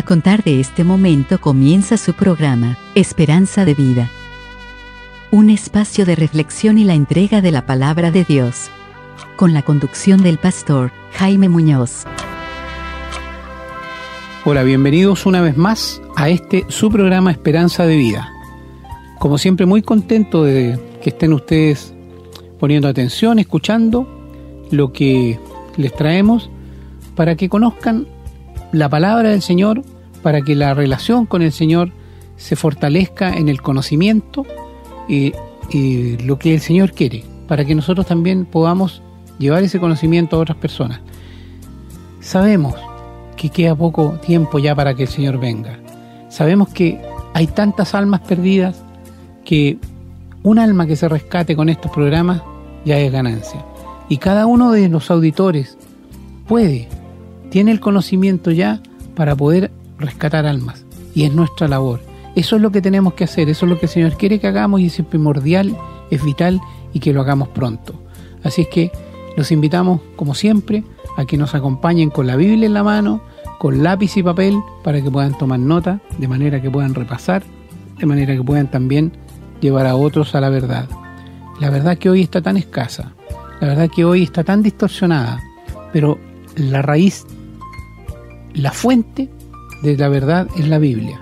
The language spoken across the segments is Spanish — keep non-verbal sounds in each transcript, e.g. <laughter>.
A contar de este momento comienza su programa, Esperanza de Vida. Un espacio de reflexión y la entrega de la palabra de Dios. Con la conducción del pastor Jaime Muñoz. Hola, bienvenidos una vez más a este su programa Esperanza de Vida. Como siempre muy contento de que estén ustedes poniendo atención, escuchando lo que les traemos para que conozcan la palabra del Señor para que la relación con el Señor se fortalezca en el conocimiento y, lo que el Señor quiere, para que nosotros también podamos llevar ese conocimiento a otras personas. Sabemos que queda poco tiempo ya para que el Señor venga. Sabemos que hay tantas almas perdidas que un alma que se rescate con estos programas ya es ganancia. Y cada uno de los auditores puede tiene el conocimiento ya para poder rescatar almas. Y es nuestra labor. Eso es lo que tenemos que hacer, eso es lo que el Señor quiere que hagamos y es primordial, es vital y que lo hagamos pronto. Así es que los invitamos, como siempre, a que nos acompañen con la Biblia en la mano, con lápiz y papel, para que puedan tomar nota, de manera que puedan repasar, de manera que puedan también llevar a otros a la verdad. La verdad que hoy está tan escasa, la verdad que hoy está tan distorsionada, pero la raíz la fuente de la verdad es la Biblia.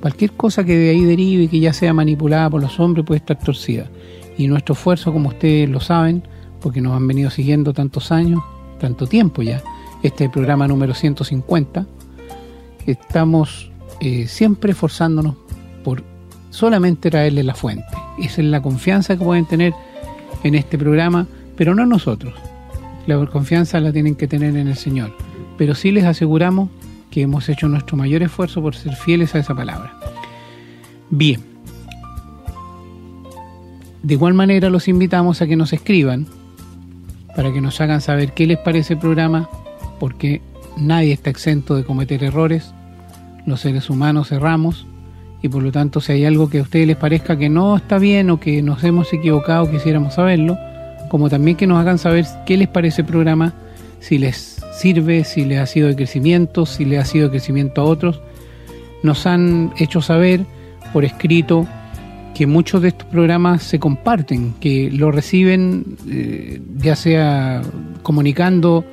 Cualquier cosa que de ahí derive y que ya sea manipulada por los hombres puede estar torcida. Y nuestro esfuerzo, como ustedes lo saben, porque nos han venido siguiendo tantos años, tanto tiempo ya, este programa número 150, estamos eh, siempre esforzándonos por solamente traerle la fuente. Esa es la confianza que pueden tener en este programa, pero no nosotros. La confianza la tienen que tener en el Señor pero sí les aseguramos que hemos hecho nuestro mayor esfuerzo por ser fieles a esa palabra. Bien. De igual manera los invitamos a que nos escriban para que nos hagan saber qué les parece el programa, porque nadie está exento de cometer errores, los seres humanos erramos, y por lo tanto si hay algo que a ustedes les parezca que no está bien o que nos hemos equivocado, quisiéramos saberlo, como también que nos hagan saber qué les parece el programa, si les sirve, si le ha sido de crecimiento, si le ha sido de crecimiento a otros. Nos han hecho saber por escrito que muchos de estos programas se comparten, que lo reciben eh, ya sea comunicando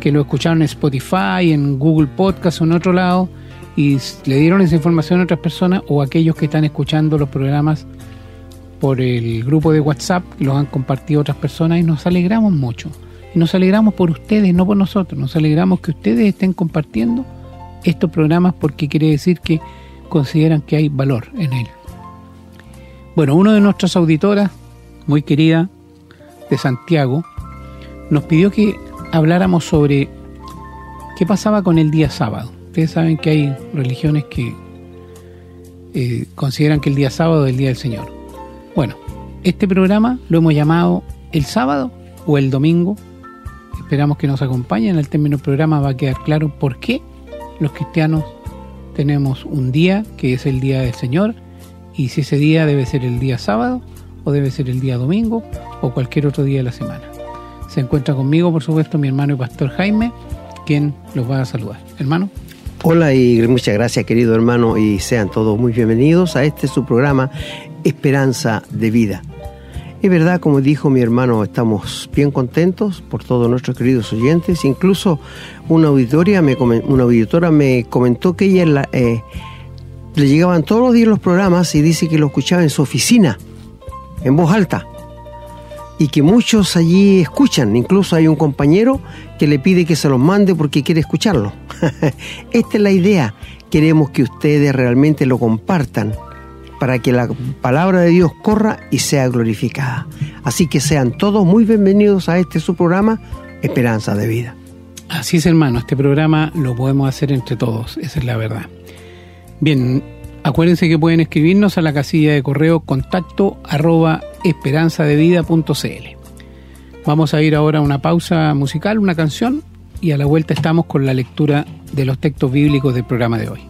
que lo escucharon en Spotify, en Google Podcast o en otro lado y le dieron esa información a otras personas o aquellos que están escuchando los programas por el grupo de WhatsApp, los han compartido otras personas y nos alegramos mucho. Y nos alegramos por ustedes, no por nosotros. Nos alegramos que ustedes estén compartiendo estos programas porque quiere decir que consideran que hay valor en él. Bueno, uno de nuestras auditoras, muy querida, de Santiago, nos pidió que habláramos sobre qué pasaba con el día sábado. Ustedes saben que hay religiones que eh, consideran que el día sábado es el día del Señor. Bueno, este programa lo hemos llamado el sábado o el domingo Esperamos que nos acompañen. En el término del programa va a quedar claro por qué los cristianos tenemos un día que es el día del Señor y si ese día debe ser el día sábado o debe ser el día domingo o cualquier otro día de la semana. Se encuentra conmigo, por supuesto, mi hermano y pastor Jaime, quien los va a saludar. Hermano. Hola y muchas gracias querido hermano y sean todos muy bienvenidos a este su programa Esperanza de Vida. Es verdad, como dijo mi hermano, estamos bien contentos por todos nuestros queridos oyentes. Incluso una auditoria, me, una auditora me comentó que ella eh, le llegaban todos los días los programas y dice que lo escuchaba en su oficina, en voz alta. Y que muchos allí escuchan. Incluso hay un compañero que le pide que se los mande porque quiere escucharlo. <laughs> Esta es la idea. Queremos que ustedes realmente lo compartan para que la palabra de Dios corra y sea glorificada. Así que sean todos muy bienvenidos a este su programa, Esperanza de Vida. Así es, hermano, este programa lo podemos hacer entre todos, esa es la verdad. Bien, acuérdense que pueden escribirnos a la casilla de correo contacto arroba esperanzadevida.cl. Vamos a ir ahora a una pausa musical, una canción, y a la vuelta estamos con la lectura de los textos bíblicos del programa de hoy.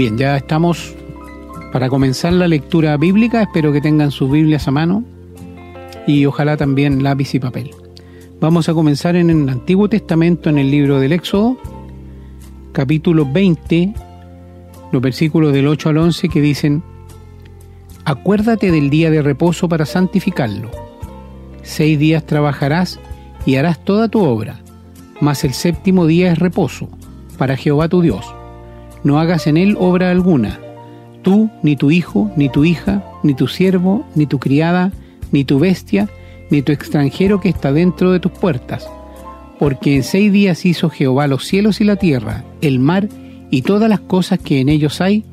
Bien, ya estamos para comenzar la lectura bíblica. Espero que tengan sus Biblias a mano y ojalá también lápiz y papel. Vamos a comenzar en el Antiguo Testamento, en el libro del Éxodo, capítulo 20, los versículos del 8 al 11 que dicen, Acuérdate del día de reposo para santificarlo. Seis días trabajarás y harás toda tu obra, mas el séptimo día es reposo para Jehová tu Dios. No hagas en él obra alguna, tú, ni tu hijo, ni tu hija, ni tu siervo, ni tu criada, ni tu bestia, ni tu extranjero que está dentro de tus puertas. Porque en seis días hizo Jehová los cielos y la tierra, el mar y todas las cosas que en ellos hay,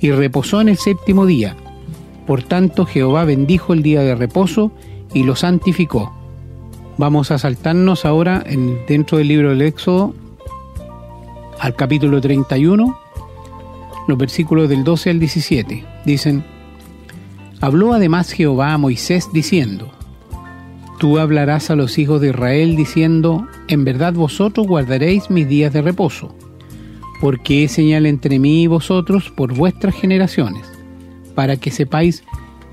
y reposó en el séptimo día. Por tanto Jehová bendijo el día de reposo y lo santificó. Vamos a saltarnos ahora en, dentro del libro del Éxodo al capítulo 31, los versículos del 12 al 17. Dicen, Habló además Jehová a Moisés diciendo, Tú hablarás a los hijos de Israel diciendo, En verdad vosotros guardaréis mis días de reposo, porque es señal entre mí y vosotros por vuestras generaciones, para que sepáis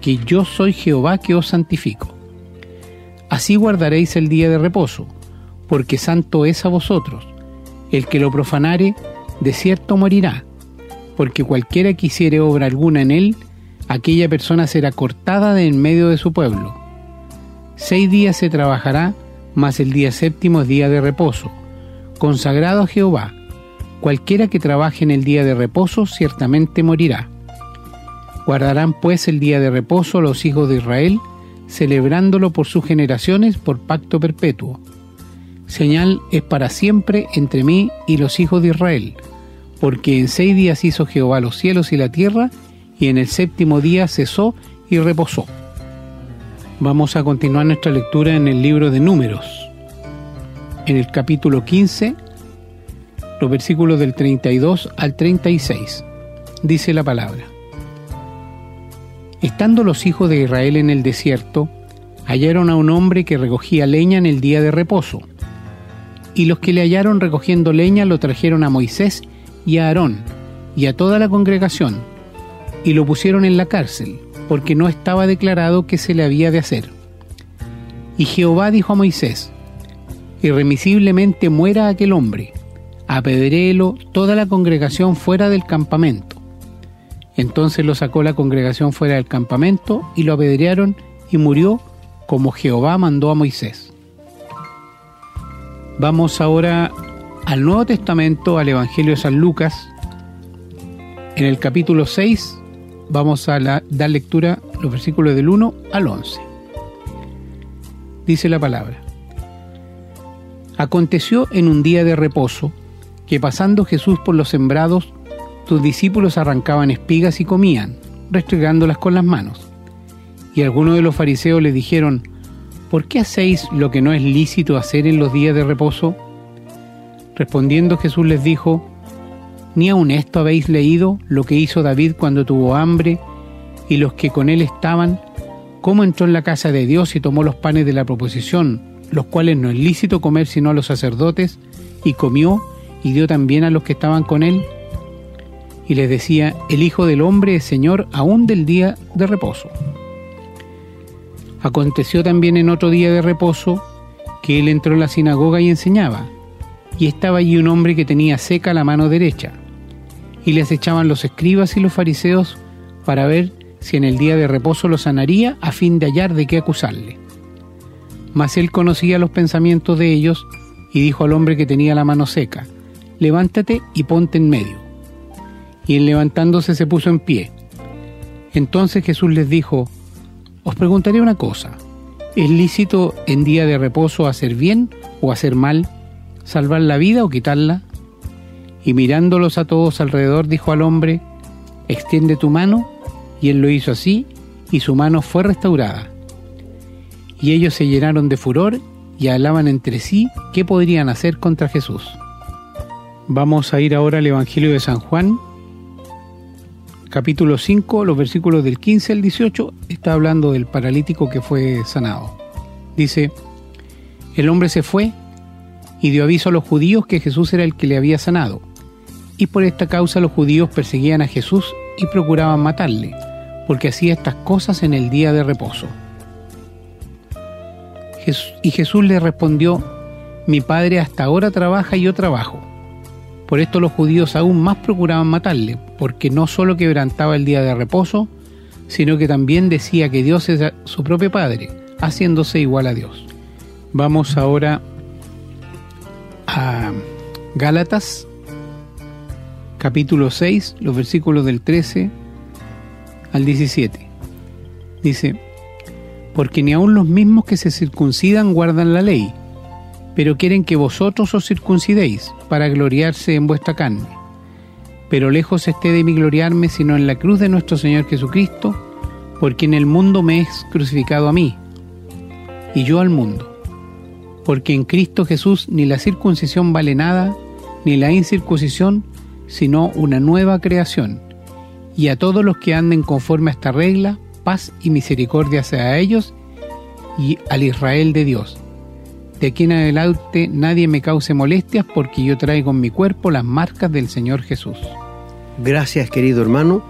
que yo soy Jehová que os santifico. Así guardaréis el día de reposo, porque santo es a vosotros. El que lo profanare, de cierto morirá, porque cualquiera que hiciere obra alguna en él, aquella persona será cortada de en medio de su pueblo. Seis días se trabajará, mas el día séptimo es día de reposo, consagrado a Jehová. Cualquiera que trabaje en el día de reposo ciertamente morirá. Guardarán pues el día de reposo los hijos de Israel, celebrándolo por sus generaciones por pacto perpetuo. Señal es para siempre entre mí y los hijos de Israel, porque en seis días hizo Jehová los cielos y la tierra, y en el séptimo día cesó y reposó. Vamos a continuar nuestra lectura en el libro de Números, en el capítulo 15, los versículos del 32 al 36. Dice la palabra. Estando los hijos de Israel en el desierto, hallaron a un hombre que recogía leña en el día de reposo. Y los que le hallaron recogiendo leña lo trajeron a Moisés y a Aarón y a toda la congregación, y lo pusieron en la cárcel, porque no estaba declarado qué se le había de hacer. Y Jehová dijo a Moisés, Irremisiblemente muera aquel hombre, apedréelo toda la congregación fuera del campamento. Entonces lo sacó la congregación fuera del campamento y lo apedrearon y murió como Jehová mandó a Moisés. Vamos ahora al Nuevo Testamento, al Evangelio de San Lucas. En el capítulo 6 vamos a dar lectura los versículos del 1 al 11. Dice la palabra. Aconteció en un día de reposo que pasando Jesús por los sembrados, sus discípulos arrancaban espigas y comían, restregándolas con las manos. Y algunos de los fariseos le dijeron, ¿por qué hacéis lo que no es lícito hacer en los días de reposo? Respondiendo Jesús les dijo, ¿Ni aun esto habéis leído lo que hizo David cuando tuvo hambre y los que con él estaban? ¿Cómo entró en la casa de Dios y tomó los panes de la proposición, los cuales no es lícito comer sino a los sacerdotes, y comió y dio también a los que estaban con él? Y les decía, el Hijo del Hombre es Señor aún del día de reposo. Aconteció también en otro día de reposo que él entró en la sinagoga y enseñaba y estaba allí un hombre que tenía seca la mano derecha. Y les echaban los escribas y los fariseos para ver si en el día de reposo lo sanaría a fin de hallar de qué acusarle. Mas él conocía los pensamientos de ellos y dijo al hombre que tenía la mano seca, levántate y ponte en medio. Y él levantándose se puso en pie. Entonces Jesús les dijo, os preguntaré una cosa, ¿es lícito en día de reposo hacer bien o hacer mal? salvar la vida o quitarla? Y mirándolos a todos alrededor dijo al hombre, extiende tu mano, y él lo hizo así, y su mano fue restaurada. Y ellos se llenaron de furor y hablaban entre sí qué podrían hacer contra Jesús. Vamos a ir ahora al Evangelio de San Juan, capítulo 5, los versículos del 15 al 18, está hablando del paralítico que fue sanado. Dice, el hombre se fue y dio aviso a los judíos que Jesús era el que le había sanado. y por esta causa los judíos perseguían a Jesús y procuraban matarle, porque hacía estas cosas en el día de reposo. Y Jesús le respondió, mi padre hasta ahora trabaja y yo trabajo. Por esto los judíos aún más procuraban matarle, porque no solo quebrantaba el día de reposo, sino que también decía que Dios es su propio Padre, haciéndose igual a Dios. Vamos ahora a Gálatas, capítulo 6, los versículos del 13 al 17. Dice, porque ni aun los mismos que se circuncidan guardan la ley, pero quieren que vosotros os circuncidéis para gloriarse en vuestra carne. Pero lejos esté de mí gloriarme sino en la cruz de nuestro Señor Jesucristo, porque en el mundo me es crucificado a mí, y yo al mundo. Porque en Cristo Jesús ni la circuncisión vale nada, ni la incircuncisión, sino una nueva creación. Y a todos los que anden conforme a esta regla, paz y misericordia sea a ellos y al Israel de Dios. De aquí en adelante nadie me cause molestias porque yo traigo en mi cuerpo las marcas del Señor Jesús. Gracias querido hermano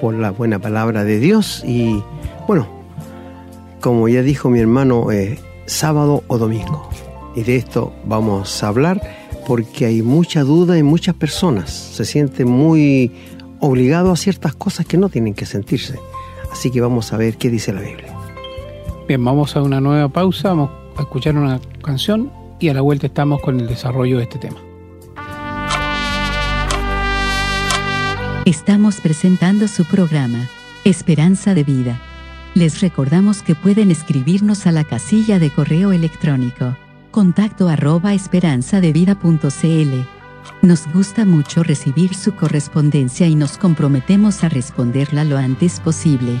por la buena palabra de Dios y bueno, como ya dijo mi hermano, eh, sábado o domingo. Y de esto vamos a hablar porque hay mucha duda y muchas personas se sienten muy obligados a ciertas cosas que no tienen que sentirse. Así que vamos a ver qué dice la Biblia. Bien, vamos a una nueva pausa, vamos a escuchar una canción y a la vuelta estamos con el desarrollo de este tema. Estamos presentando su programa, Esperanza de Vida. Les recordamos que pueden escribirnos a la casilla de correo electrónico contacto arroba esperanzadevida.cl. Nos gusta mucho recibir su correspondencia y nos comprometemos a responderla lo antes posible.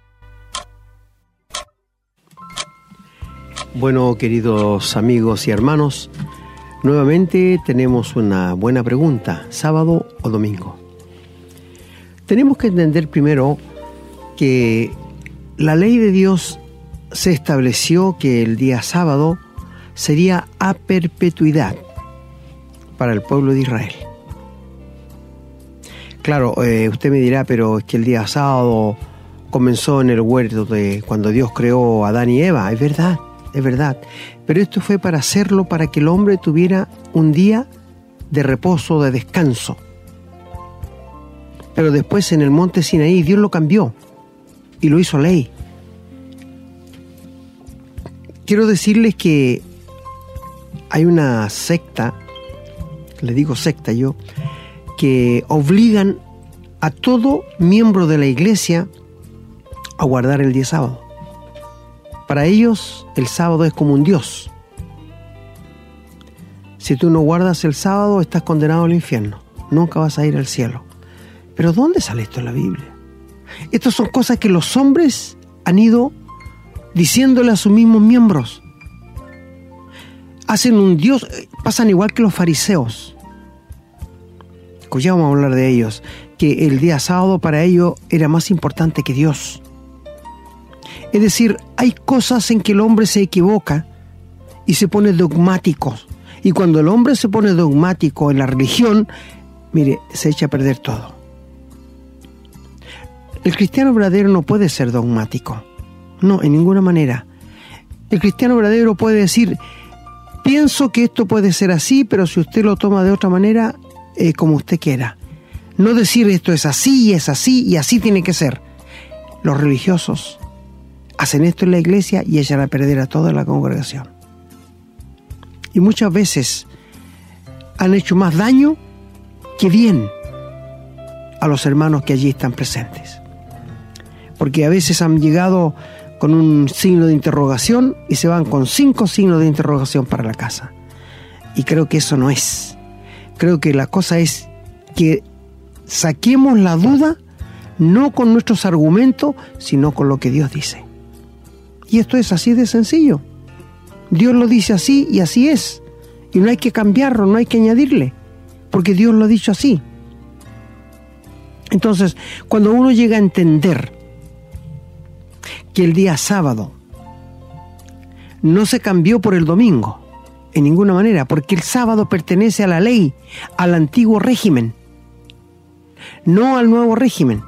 Bueno, queridos amigos y hermanos, nuevamente tenemos una buena pregunta, sábado o domingo. Tenemos que entender primero que la ley de Dios se estableció que el día sábado sería a perpetuidad para el pueblo de Israel. Claro, eh, usted me dirá, pero es que el día sábado comenzó en el huerto de cuando Dios creó a Adán y Eva, es verdad es verdad. Pero esto fue para hacerlo para que el hombre tuviera un día de reposo, de descanso. Pero después en el monte Sinaí Dios lo cambió y lo hizo ley. Quiero decirles que hay una secta, le digo secta yo, que obligan a todo miembro de la iglesia a guardar el día sábado. Para ellos el sábado es como un Dios. Si tú no guardas el sábado estás condenado al infierno. Nunca vas a ir al cielo. Pero ¿dónde sale esto en la Biblia? Estas son cosas que los hombres han ido diciéndole a sus mismos miembros. Hacen un Dios, pasan igual que los fariseos. Ya vamos a hablar de ellos, que el día sábado para ellos era más importante que Dios. Es decir, hay cosas en que el hombre se equivoca y se pone dogmático. Y cuando el hombre se pone dogmático en la religión, mire, se echa a perder todo. El cristiano verdadero no puede ser dogmático. No, en ninguna manera. El cristiano verdadero puede decir, pienso que esto puede ser así, pero si usted lo toma de otra manera, eh, como usted quiera. No decir esto es así y es así y así tiene que ser. Los religiosos hacen esto en la iglesia y echan a perder a toda la congregación. Y muchas veces han hecho más daño que bien a los hermanos que allí están presentes. Porque a veces han llegado con un signo de interrogación y se van con cinco signos de interrogación para la casa. Y creo que eso no es. Creo que la cosa es que saquemos la duda no con nuestros argumentos, sino con lo que Dios dice. Y esto es así de sencillo. Dios lo dice así y así es. Y no hay que cambiarlo, no hay que añadirle, porque Dios lo ha dicho así. Entonces, cuando uno llega a entender que el día sábado no se cambió por el domingo, en ninguna manera, porque el sábado pertenece a la ley, al antiguo régimen, no al nuevo régimen,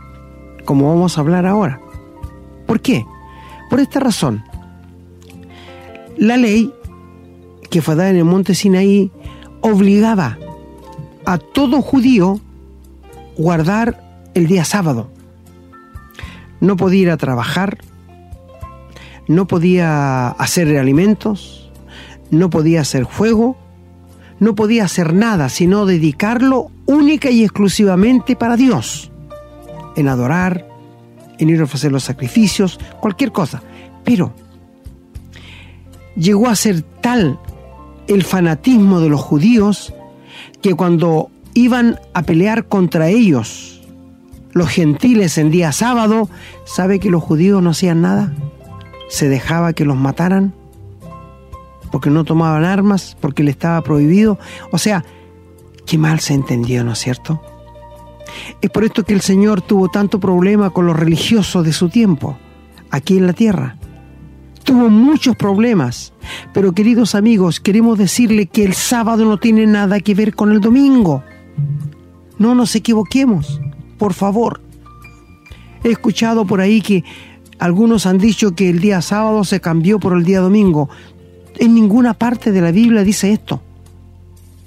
como vamos a hablar ahora. ¿Por qué? Por esta razón. La ley que fue dada en el monte Sinaí obligaba a todo judío guardar el día sábado. No podía ir a trabajar, no podía hacer alimentos, no podía hacer fuego, no podía hacer nada sino dedicarlo única y exclusivamente para Dios, en adorar, en ir a ofrecer los sacrificios, cualquier cosa. Pero llegó a ser tal el fanatismo de los judíos que cuando iban a pelear contra ellos, los gentiles en día sábado, ¿sabe que los judíos no hacían nada? Se dejaba que los mataran porque no tomaban armas, porque le estaba prohibido. O sea, qué mal se entendió, ¿no es cierto? Es por esto que el Señor tuvo tanto problema con los religiosos de su tiempo, aquí en la tierra. Tuvo muchos problemas, pero queridos amigos, queremos decirle que el sábado no tiene nada que ver con el domingo. No nos equivoquemos, por favor. He escuchado por ahí que algunos han dicho que el día sábado se cambió por el día domingo. En ninguna parte de la Biblia dice esto.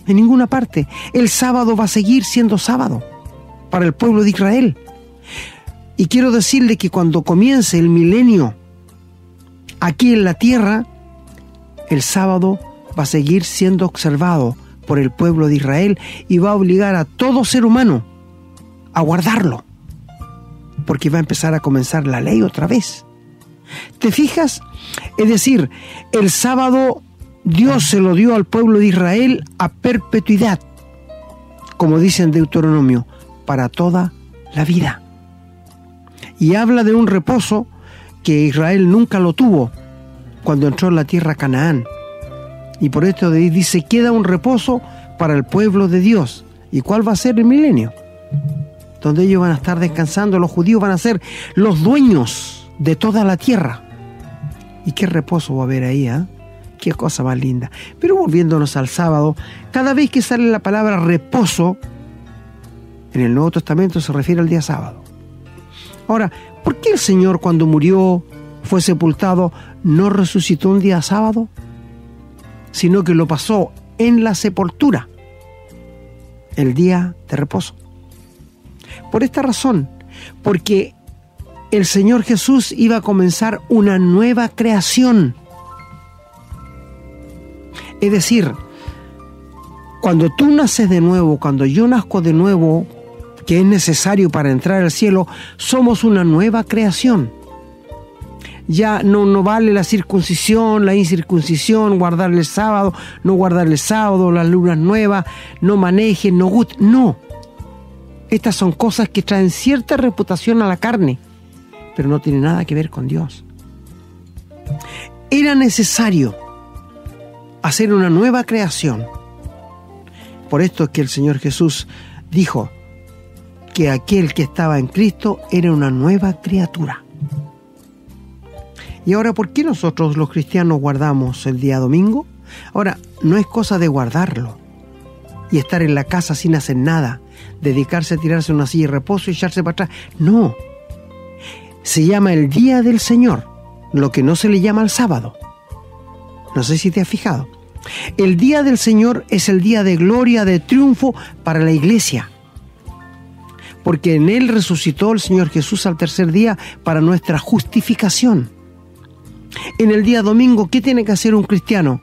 En ninguna parte. El sábado va a seguir siendo sábado para el pueblo de Israel. Y quiero decirle que cuando comience el milenio aquí en la tierra, el sábado va a seguir siendo observado por el pueblo de Israel y va a obligar a todo ser humano a guardarlo, porque va a empezar a comenzar la ley otra vez. ¿Te fijas? Es decir, el sábado Dios se lo dio al pueblo de Israel a perpetuidad, como dice en Deuteronomio, para toda la vida. Y habla de un reposo que Israel nunca lo tuvo cuando entró en la tierra Canaán. Y por esto dice, queda un reposo para el pueblo de Dios. ¿Y cuál va a ser el milenio? Donde ellos van a estar descansando, los judíos van a ser los dueños de toda la tierra. ¿Y qué reposo va a haber ahí? ¿eh? Qué cosa más linda. Pero volviéndonos al sábado, cada vez que sale la palabra reposo, en el Nuevo Testamento se refiere al día sábado. Ahora, ¿por qué el Señor cuando murió, fue sepultado, no resucitó un día sábado? Sino que lo pasó en la sepultura, el día de reposo. Por esta razón, porque el Señor Jesús iba a comenzar una nueva creación. Es decir, cuando tú naces de nuevo, cuando yo nazco de nuevo, que es necesario para entrar al cielo, somos una nueva creación. Ya no, no vale la circuncisión, la incircuncisión, guardar el sábado, no guardar el sábado, las lunas nuevas, no manejen, no gusten. No. Estas son cosas que traen cierta reputación a la carne, pero no tienen nada que ver con Dios. Era necesario hacer una nueva creación. Por esto es que el Señor Jesús dijo, que aquel que estaba en Cristo era una nueva criatura. Y ahora, ¿por qué nosotros los cristianos guardamos el día domingo? Ahora, no es cosa de guardarlo y estar en la casa sin hacer nada, dedicarse a tirarse una silla de reposo y echarse para atrás. No. Se llama el día del Señor, lo que no se le llama el sábado. No sé si te has fijado. El día del Señor es el día de gloria, de triunfo para la iglesia porque en Él resucitó el Señor Jesús al tercer día para nuestra justificación. En el día domingo, ¿qué tiene que hacer un cristiano?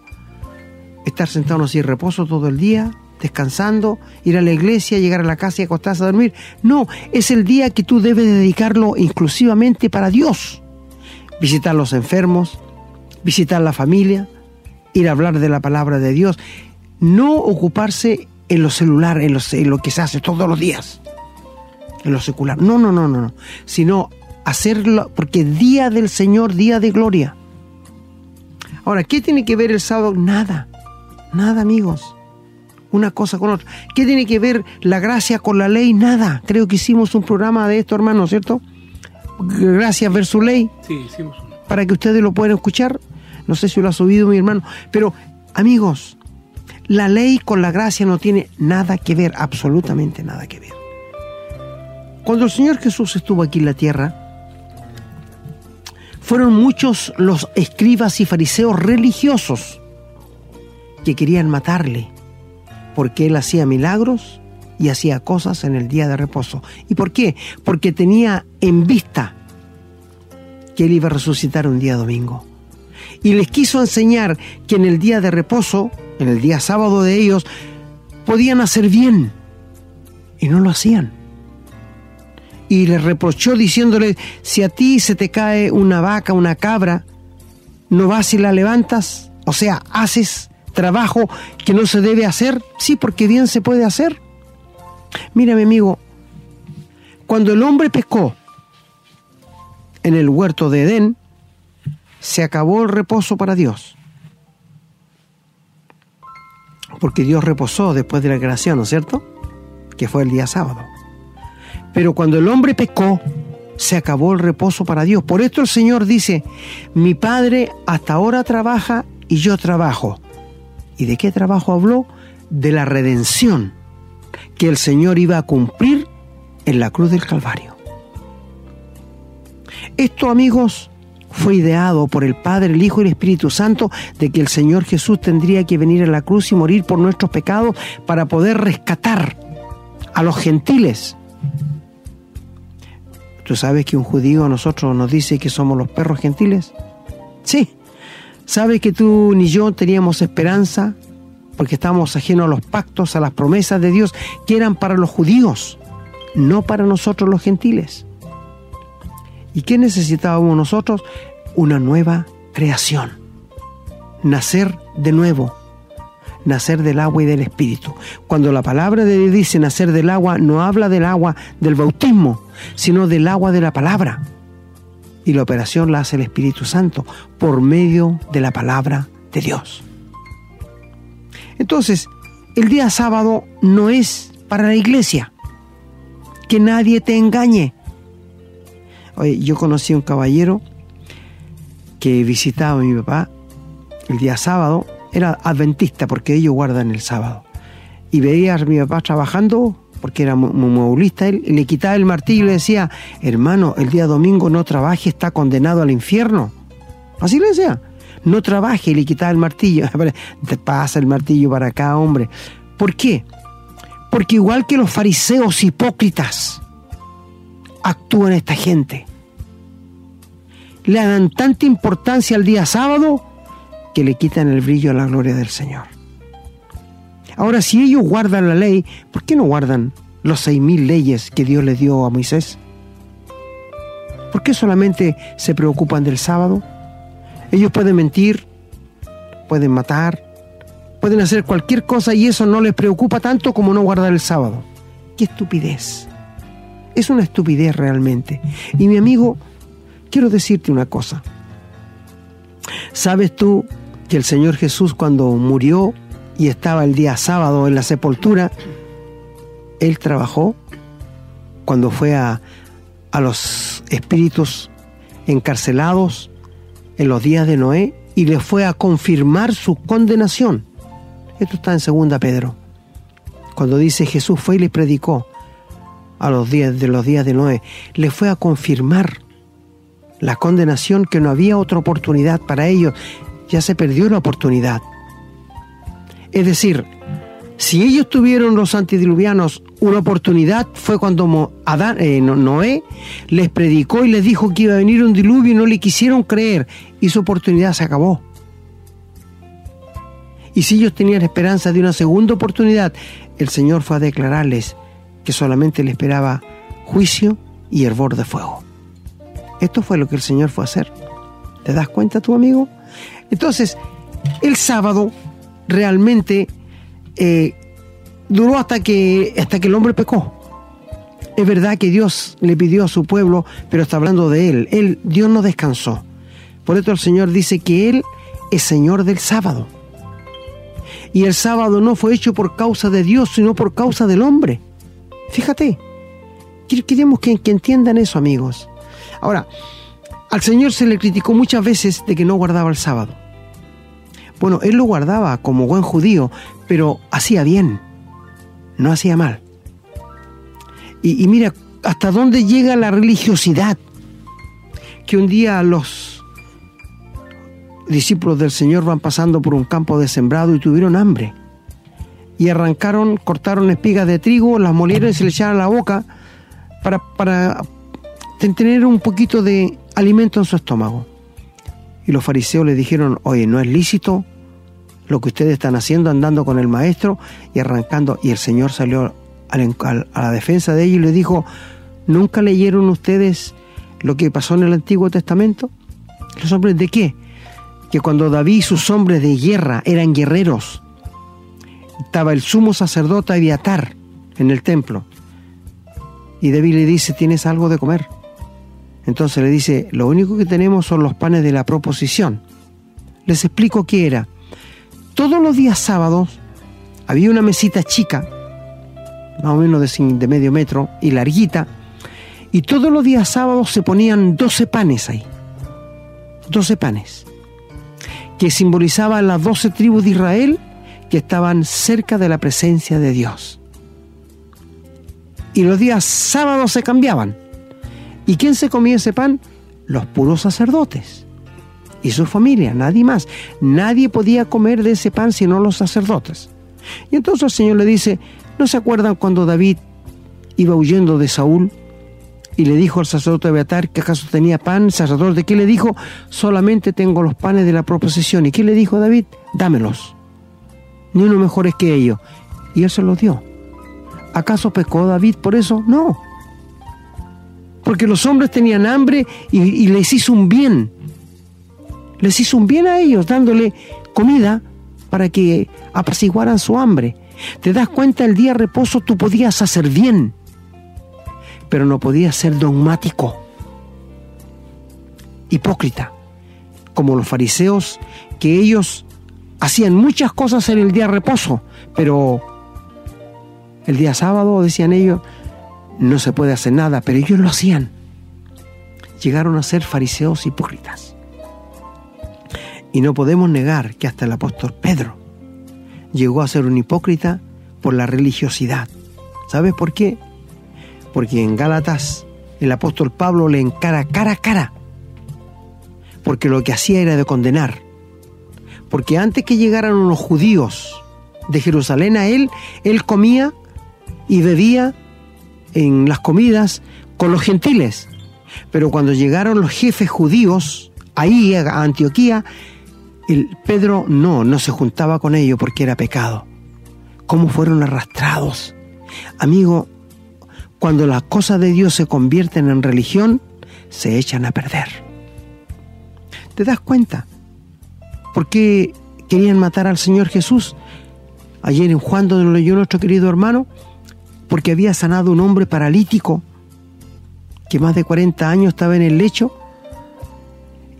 Estar sentado así reposo todo el día, descansando, ir a la iglesia, llegar a la casa y acostarse a dormir. No, es el día que tú debes dedicarlo exclusivamente para Dios. Visitar los enfermos, visitar la familia, ir a hablar de la palabra de Dios. No ocuparse en los celulares, en lo que se hace todos los días en lo secular. No, no, no, no, no. Sino hacerlo porque día del Señor, día de gloria. Ahora, ¿qué tiene que ver el sábado? Nada, nada amigos. Una cosa con otra. ¿Qué tiene que ver la gracia con la ley? Nada. Creo que hicimos un programa de esto, hermano, ¿cierto? Gracias versus ley. Sí, hicimos uno. Para que ustedes lo puedan escuchar. No sé si lo ha subido mi hermano. Pero, amigos, la ley con la gracia no tiene nada que ver, absolutamente nada que ver. Cuando el Señor Jesús estuvo aquí en la tierra, fueron muchos los escribas y fariseos religiosos que querían matarle, porque él hacía milagros y hacía cosas en el día de reposo. ¿Y por qué? Porque tenía en vista que él iba a resucitar un día domingo. Y les quiso enseñar que en el día de reposo, en el día sábado de ellos, podían hacer bien. Y no lo hacían y le reprochó diciéndole, si a ti se te cae una vaca, una cabra, ¿no vas y la levantas? O sea, haces trabajo que no se debe hacer, sí, porque bien se puede hacer. Mira, mi amigo, cuando el hombre pescó en el huerto de Edén, se acabó el reposo para Dios. Porque Dios reposó después de la creación, ¿no es cierto? Que fue el día sábado. Pero cuando el hombre pecó, se acabó el reposo para Dios. Por esto el Señor dice, mi Padre hasta ahora trabaja y yo trabajo. ¿Y de qué trabajo habló? De la redención que el Señor iba a cumplir en la cruz del Calvario. Esto, amigos, fue ideado por el Padre, el Hijo y el Espíritu Santo de que el Señor Jesús tendría que venir a la cruz y morir por nuestros pecados para poder rescatar a los gentiles ¿Tú sabes que un judío a nosotros nos dice que somos los perros gentiles? Sí. ¿Sabes que tú ni yo teníamos esperanza porque estábamos ajenos a los pactos, a las promesas de Dios que eran para los judíos, no para nosotros los gentiles? ¿Y qué necesitábamos nosotros? Una nueva creación. Nacer de nuevo nacer del agua y del espíritu. Cuando la palabra de Dios dice nacer del agua, no habla del agua del bautismo, sino del agua de la palabra. Y la operación la hace el Espíritu Santo por medio de la palabra de Dios. Entonces, el día sábado no es para la iglesia. Que nadie te engañe. Oye, yo conocí a un caballero que visitaba a mi papá el día sábado era adventista porque ellos guardan el sábado. Y veía a mi papá trabajando, porque era mueblista él, le quitaba el martillo y le decía, hermano, el día domingo no trabaje, está condenado al infierno. Así le decía, no trabaje y le quitaba el martillo. <laughs> Te pasa el martillo para acá, hombre. ¿Por qué? Porque igual que los fariseos hipócritas, actúan esta gente. Le dan tanta importancia al día sábado que le quitan el brillo a la gloria del Señor. Ahora, si ellos guardan la ley, ¿por qué no guardan los seis mil leyes que Dios le dio a Moisés? ¿Por qué solamente se preocupan del sábado? Ellos pueden mentir, pueden matar, pueden hacer cualquier cosa y eso no les preocupa tanto como no guardar el sábado. ¡Qué estupidez! Es una estupidez realmente. Y mi amigo, quiero decirte una cosa. ¿Sabes tú que el Señor Jesús cuando murió y estaba el día sábado en la sepultura, Él trabajó cuando fue a, a los espíritus encarcelados en los días de Noé y le fue a confirmar su condenación. Esto está en segunda Pedro. Cuando dice Jesús fue y le predicó a los días de los días de Noé, le fue a confirmar la condenación que no había otra oportunidad para ellos ya se perdió la oportunidad. Es decir, si ellos tuvieron los antidiluvianos una oportunidad fue cuando Adán, eh, Noé les predicó y les dijo que iba a venir un diluvio y no le quisieron creer y su oportunidad se acabó. Y si ellos tenían esperanza de una segunda oportunidad, el Señor fue a declararles que solamente le esperaba juicio y hervor de fuego. Esto fue lo que el Señor fue a hacer. ¿Te das cuenta tu amigo? Entonces, el sábado realmente eh, duró hasta que, hasta que el hombre pecó. Es verdad que Dios le pidió a su pueblo, pero está hablando de Él. Él, Dios no descansó. Por eso el Señor dice que Él es Señor del sábado. Y el sábado no fue hecho por causa de Dios, sino por causa del hombre. Fíjate. Queremos que, que entiendan eso, amigos. Ahora, al Señor se le criticó muchas veces de que no guardaba el sábado. Bueno, Él lo guardaba como buen judío, pero hacía bien, no hacía mal. Y, mira, hasta dónde llega la religiosidad. Que un día los discípulos del Señor van pasando por un campo de sembrado y tuvieron hambre. Y arrancaron, cortaron espigas de trigo, las molieron y se le echaron a la boca para, para tener un poquito de alimento en su estómago. Y los fariseos le dijeron, oye, no es lícito lo que ustedes están haciendo andando con el maestro y arrancando. Y el Señor salió a la defensa de ellos y le dijo, ¿nunca leyeron ustedes lo que pasó en el Antiguo Testamento? ¿Los hombres de qué? Que cuando David y sus hombres de guerra eran guerreros, estaba el sumo sacerdote Abiatar en el templo. Y David le dice, ¿tienes algo de comer? Entonces le dice, lo único que tenemos son los panes de la proposición. Les explico qué era. Todos los días sábados había una mesita chica más o menos de, medio metro y larguita, y todos los días sábados se ponían 12 panes ahí, 12 panes, que simbolizaban las 12 tribus de Israel que estaban cerca de la presencia de Dios. Y los días sábados se cambiaban. ¿Y quién se comía ese pan? Los puros sacerdotes y su familia, nadie más. Nadie podía comer de ese pan sino los sacerdotes. Y entonces el Señor le dice, ¿No se acuerdan cuando David iba huyendo de Saúl y le dijo al sacerdote Beatar que acaso tenía pan? El sacerdote, ¿qué le dijo? Solamente tengo los panes de la proposición. ¿Y qué le dijo David? Dámelos. Ni uno mejor es que ellos. Y él se los dio. ¿Acaso pecó David por eso? No. Porque los hombres tenían hambre y, les hizo un bien. Les hizo un bien a ellos, dándole comida para que apaciguaran su hambre. ¿Te das cuenta? El día de reposo tú podías hacer bien, pero no podías ser dogmático, hipócrita, como los fariseos, que ellos hacían muchas cosas en el día de reposo, pero el día sábado, decían ellos, no se puede hacer nada, pero ellos lo hacían. Llegaron a ser fariseos hipócritas. Y no podemos negar que hasta el apóstol Pedro llegó a ser un hipócrita por la religiosidad. ¿Sabes por qué? Porque en Gálatas el apóstol Pablo le encara cara a cara. Porque lo que hacía era de condenar. Porque antes que llegaran unos judíos de Jerusalén a él, él comía y bebía en las comidas con los gentiles. Pero cuando llegaron los jefes judíos ahí a Antioquía, el Pedro no, no se juntaba con ellos porque era pecado. ¿Cómo fueron arrastrados? Amigo, cuando las cosas de Dios se convierten en religión, se echan a perder. ¿Te das cuenta? ¿Por qué querían matar al Señor Jesús? Ayer en Juan, donde lo leyó nuestro querido hermano, porque había sanado un hombre paralítico que más de 40 años estaba en el lecho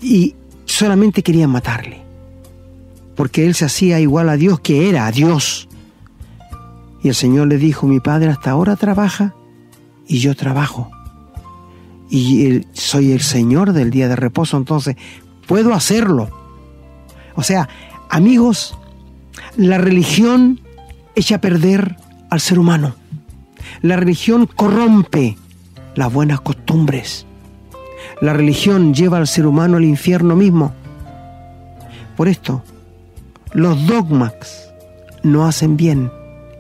y solamente querían matarle porque él se hacía igual a Dios que era a Dios. Y el Señor le dijo, mi Padre hasta ahora trabaja y yo trabajo. Y soy el Señor del día de reposo, entonces puedo hacerlo. O sea, amigos, la religión echa a perder al ser humano. La religión corrompe las buenas costumbres. La religión lleva al ser humano al infierno mismo. Por esto, los dogmas no hacen bien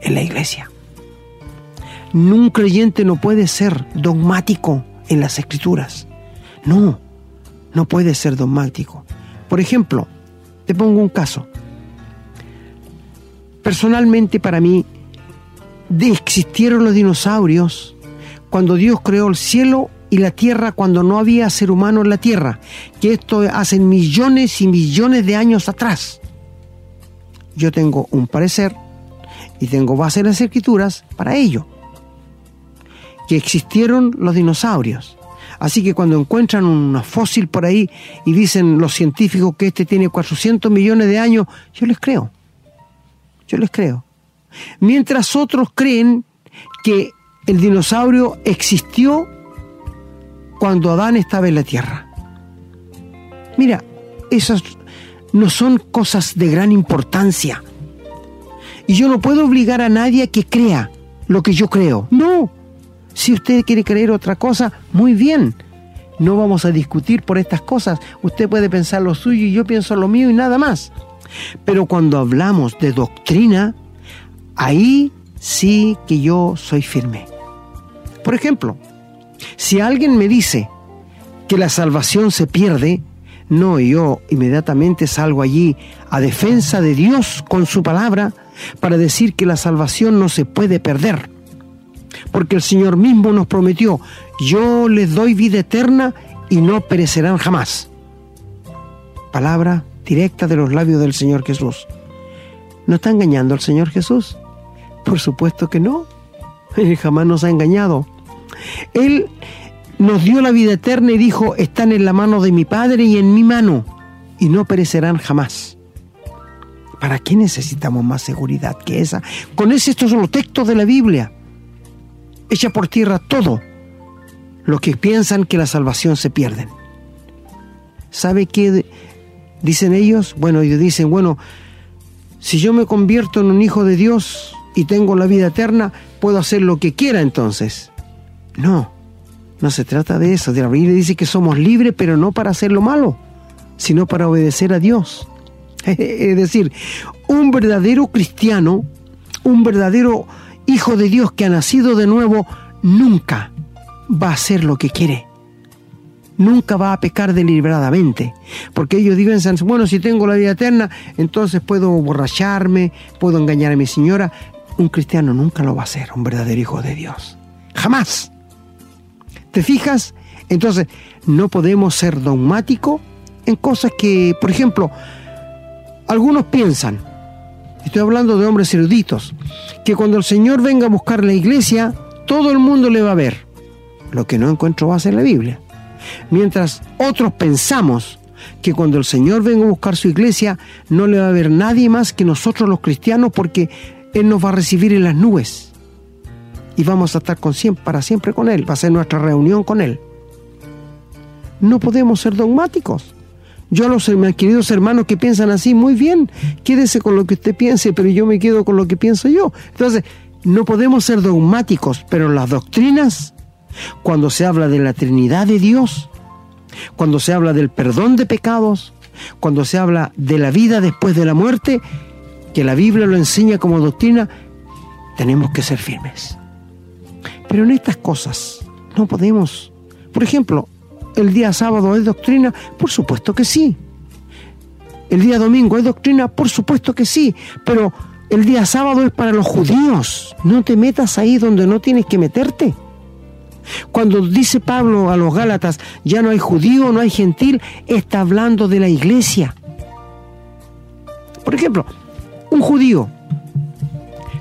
en la iglesia. Un creyente no puede ser dogmático en las escrituras. No, no puede ser dogmático. Por ejemplo, te pongo un caso. Personalmente para mí, existieron los dinosaurios cuando Dios creó el cielo y la tierra cuando no había ser humano en la tierra, que esto hace millones y millones de años atrás yo tengo un parecer y tengo base en las escrituras para ello. que existieron los dinosaurios. Así que cuando encuentran un fósil por ahí y dicen los científicos que este tiene 400 millones de años, yo les creo. Yo les creo. Mientras otros creen que el dinosaurio existió cuando Adán estaba en la tierra. Mira, esas no son cosas de gran importancia. Y yo no puedo obligar a nadie a que crea lo que yo creo. No. Si usted quiere creer otra cosa, muy bien. No vamos a discutir por estas cosas. Usted puede pensar lo suyo y yo pienso lo mío y nada más. Pero cuando hablamos de doctrina, ahí sí que yo soy firme. Por ejemplo, si alguien me dice que la salvación se pierde, no, yo inmediatamente salgo allí a defensa de Dios con su palabra para decir que la salvación no se puede perder. Porque el Señor mismo nos prometió, yo les doy vida eterna y no perecerán jamás. Palabra directa de los labios del Señor Jesús. ¿No está engañando al Señor Jesús? Por supuesto que no. Él jamás nos ha engañado. Él nos dio la vida eterna y dijo, están en la mano de mi Padre y en mi mano, y no perecerán jamás. ¿Para qué necesitamos más seguridad que esa? Con ese, estos son los textos de la Biblia. Echa por tierra todo lo que piensan que la salvación se pierden. ¿Sabe qué dicen ellos? Bueno, ellos dicen, bueno, si yo me convierto en un hijo de Dios y tengo la vida eterna, puedo hacer lo que quiera entonces. No, no se trata de eso. La Biblia dice que somos libres, pero no para hacer lo malo, sino para obedecer a Dios. <laughs> Es decir, un verdadero cristiano, un verdadero hijo de Dios que ha nacido de nuevo, nunca va a hacer lo que quiere. Nunca va a pecar deliberadamente. Porque ellos dicen, bueno, si tengo la vida eterna, entonces puedo borracharme, puedo engañar a mi señora. Un cristiano nunca lo va a hacer, un verdadero hijo de Dios. Jamás. ¿Te fijas? Entonces, no podemos ser dogmáticos en cosas que, por ejemplo, algunos piensan, estoy hablando de hombres eruditos, que cuando el Señor venga a buscar la iglesia, todo el mundo le va a ver. Lo que no encuentro base en la Biblia. Mientras otros pensamos que cuando el Señor venga a buscar su iglesia, no le va a ver nadie más que nosotros los cristianos porque Él nos va a recibir en las nubes y vamos a estar con siempre, para siempre con Él, va a ser nuestra reunión con Él. No podemos ser dogmáticos. Yo a los queridos hermanos que piensan así, muy bien, quédese con lo que usted piense, pero yo me quedo con lo que pienso yo. Entonces, no podemos ser dogmáticos, pero las doctrinas, cuando se habla de la Trinidad de Dios, cuando se habla del perdón de pecados, cuando se habla de la vida después de la muerte, que la Biblia lo enseña como doctrina, tenemos que ser firmes. Pero en estas cosas no podemos. Por ejemplo, ¿el día sábado es doctrina? Por supuesto que sí. ¿El día domingo es doctrina? Por supuesto que sí. Pero el día sábado es para los judíos. No te metas ahí donde no tienes que meterte. Cuando dice Pablo a los Gálatas, ya no hay judío, no hay gentil, está hablando de la iglesia. Por ejemplo, judío,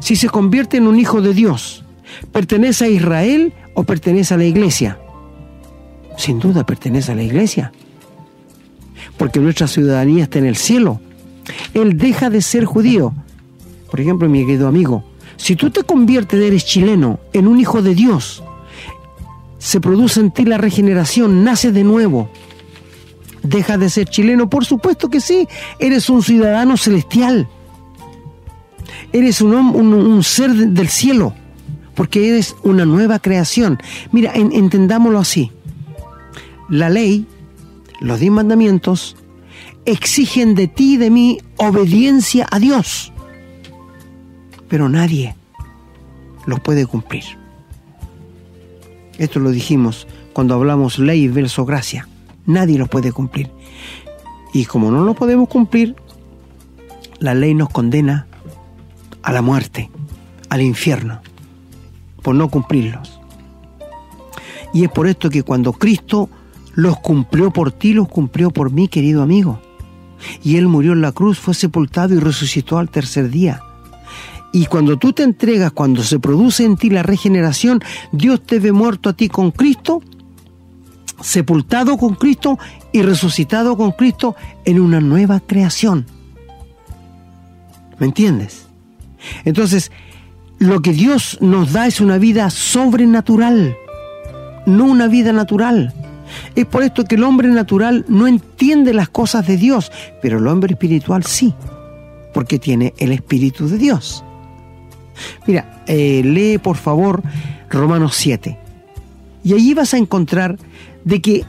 si se convierte en un hijo de Dios, ¿Pertenece a Israel o pertenece a la iglesia? Sin duda pertenece a la iglesia. Porque nuestra ciudadanía está en el cielo. Él deja de ser judío. Por ejemplo, mi querido amigo, si tú te conviertes, eres chileno, en un hijo de Dios, se produce en ti la regeneración, nace de nuevo. ¿Deja de ser chileno? Por supuesto que sí. Eres un ciudadano celestial. Eres un, un ser del cielo porque eres una nueva creación. Mira, entendámoslo así. La ley, los diez mandamientos, exigen de ti y de mí obediencia a Dios, pero nadie los puede cumplir. Esto lo dijimos cuando hablamos ley versus gracia. Nadie los puede cumplir. Y como no lo podemos cumplir, la ley nos condena a la muerte, al infierno por no cumplirlos. Y es por esto que cuando Cristo los cumplió por ti, los cumplió por mí, querido amigo. Y Él murió en la cruz, fue sepultado y resucitó al tercer día. Y cuando tú te entregas, cuando se produce en ti la regeneración, Dios te ve muerto a ti con Cristo, sepultado con Cristo y resucitado con Cristo en una nueva creación. ¿Me entiendes? Entonces, lo que Dios nos da es una vida sobrenatural, no una vida natural. Es por esto que el hombre natural no entiende las cosas de Dios, pero el hombre espiritual sí, porque tiene el Espíritu de Dios. Mira, eh, lee por favor Romanos 7. Y allí vas a encontrar de que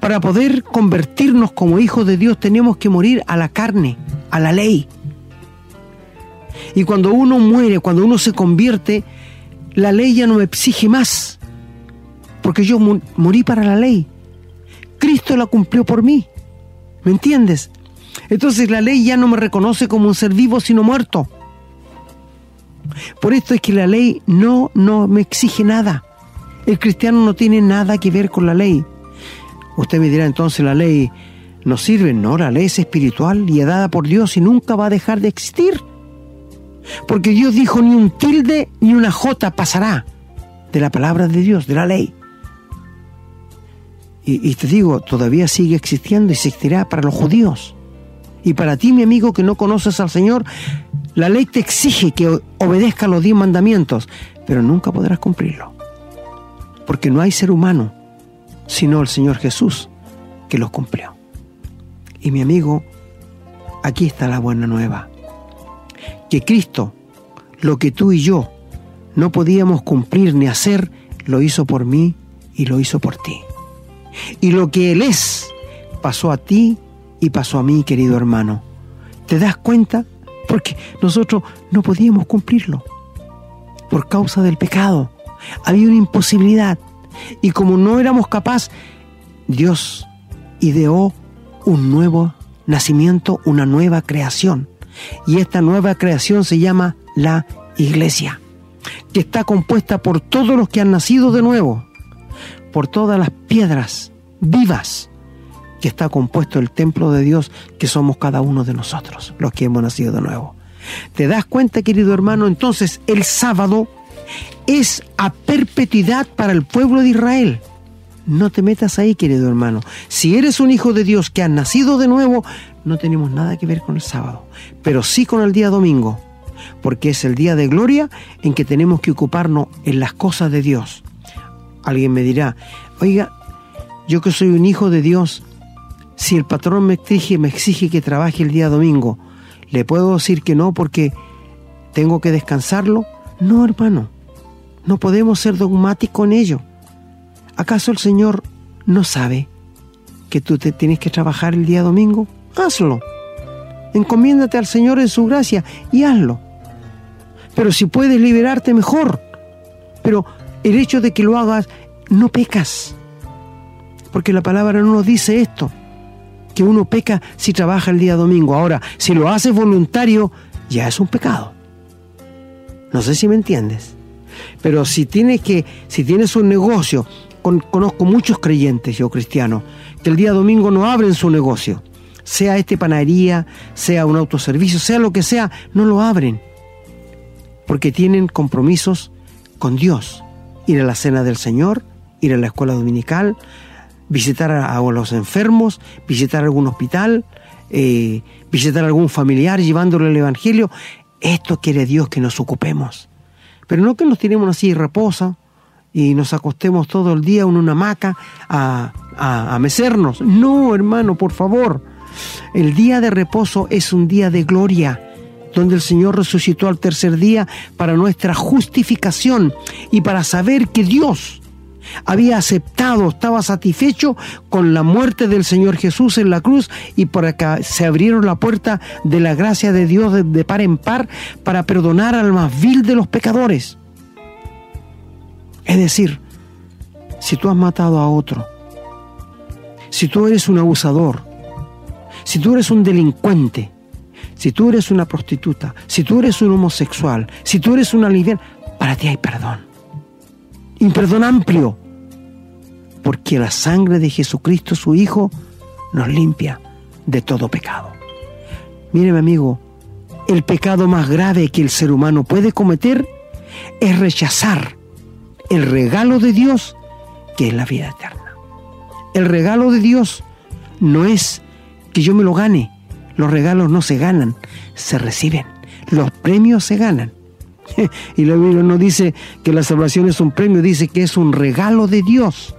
para poder convertirnos como hijos de Dios tenemos que morir a la carne, a la ley. Y cuando uno muere, cuando uno se convierte, la ley ya no me exige más, porque yo morí para la ley. Cristo la cumplió por mí. ¿Me entiendes? Entonces la ley ya no me reconoce como un ser vivo, sino muerto. Por esto es que la ley no, no me exige nada. El cristiano no tiene nada que ver con la ley. Usted me dirá entonces la ley no sirve. No, la ley es espiritual y es dada por Dios y nunca va a dejar de existir. Porque Dios dijo ni un tilde ni una jota pasará de la palabra de Dios, de la ley. Y, y te digo, todavía sigue existiendo y existirá para los judíos. Y para ti, mi amigo, que no conoces al Señor, la ley te exige que obedezca los diez mandamientos, pero nunca podrás cumplirlo. Porque no hay ser humano, sino el Señor Jesús, que los cumplió. Y mi amigo, aquí está la buena nueva. Que Cristo, lo que tú y yo no podíamos cumplir ni hacer, lo hizo por mí y lo hizo por ti. Y lo que Él es, pasó a ti y pasó a mí, querido hermano. ¿Te das cuenta? porque nosotros no podíamos cumplirlo por causa del pecado. Había una imposibilidad y como no éramos capaces, Dios ideó un nuevo nacimiento, una nueva creación. Y esta nueva creación se llama la iglesia, que está compuesta por todos los que han nacido de nuevo, por todas las piedras vivas que está compuesto el templo de Dios, que somos cada uno de nosotros, los que hemos nacido de nuevo. ¿Te das cuenta, querido hermano? Entonces, el sábado es a perpetuidad para el pueblo de Israel. No te metas ahí, querido hermano. Si eres un hijo de Dios que has nacido de nuevo, no tenemos nada que ver con el sábado, pero sí con el día domingo, porque es el día de gloria en que tenemos que ocuparnos en las cosas de Dios. Alguien me dirá, oiga, yo que soy un hijo de Dios, si el patrón me exige, me exige que trabaje el día domingo, ¿le puedo decir que no porque tengo que descansarlo? No, hermano, no podemos ser dogmáticos en ello. ¿Acaso el Señor no sabe que tú te tienes que trabajar el día domingo? Hazlo. Encomiéndate al Señor en su gracia y hazlo. Pero si puedes liberarte, mejor. Pero el hecho de que lo hagas, no pecas. Porque la palabra no nos dice esto que uno peca si trabaja el día domingo. Ahora, si lo haces voluntario, ya es un pecado. No sé si me entiendes. Pero si tienes que, si tienes un negocio, conozco muchos creyentes, yo cristiano, que el día domingo no abren su negocio. Sea este panadería, sea un autoservicio, sea lo que sea, no lo abren. Porque tienen compromisos con Dios. Ir a la cena del Señor, ir a la escuela dominical, visitar a, los enfermos, visitar algún hospital, eh, visitar algún familiar llevándole el Evangelio. Esto quiere Dios que nos ocupemos. Pero no que nos tiremos así reposa y nos acostemos todo el día en una hamaca a, a mecernos. No, hermano, por favor. El día de reposo es un día de gloria donde el Señor resucitó al tercer día para nuestra justificación y para saber que Dios había aceptado, estaba satisfecho con la muerte del Señor Jesús en la cruz y por acá se abrieron la puerta de la gracia de Dios de, par en par para perdonar al más vil de los pecadores. Es decir, si tú has matado a otro, si tú eres un abusador, si tú eres un delincuente, si tú eres una prostituta, si tú eres un homosexual, si tú eres una lesbiana, para ti hay perdón. Y perdón amplio porque la sangre de Jesucristo, su Hijo, nos limpia de todo pecado. Mire, mi amigo, el pecado más grave que el ser humano puede cometer es rechazar el regalo de Dios que es la vida eterna. El regalo de Dios no es que yo me lo gane. Los regalos no se ganan, se reciben. Los premios se ganan. <laughs> y la Biblia no dice que la salvación es un premio, dice que es un regalo de Dios.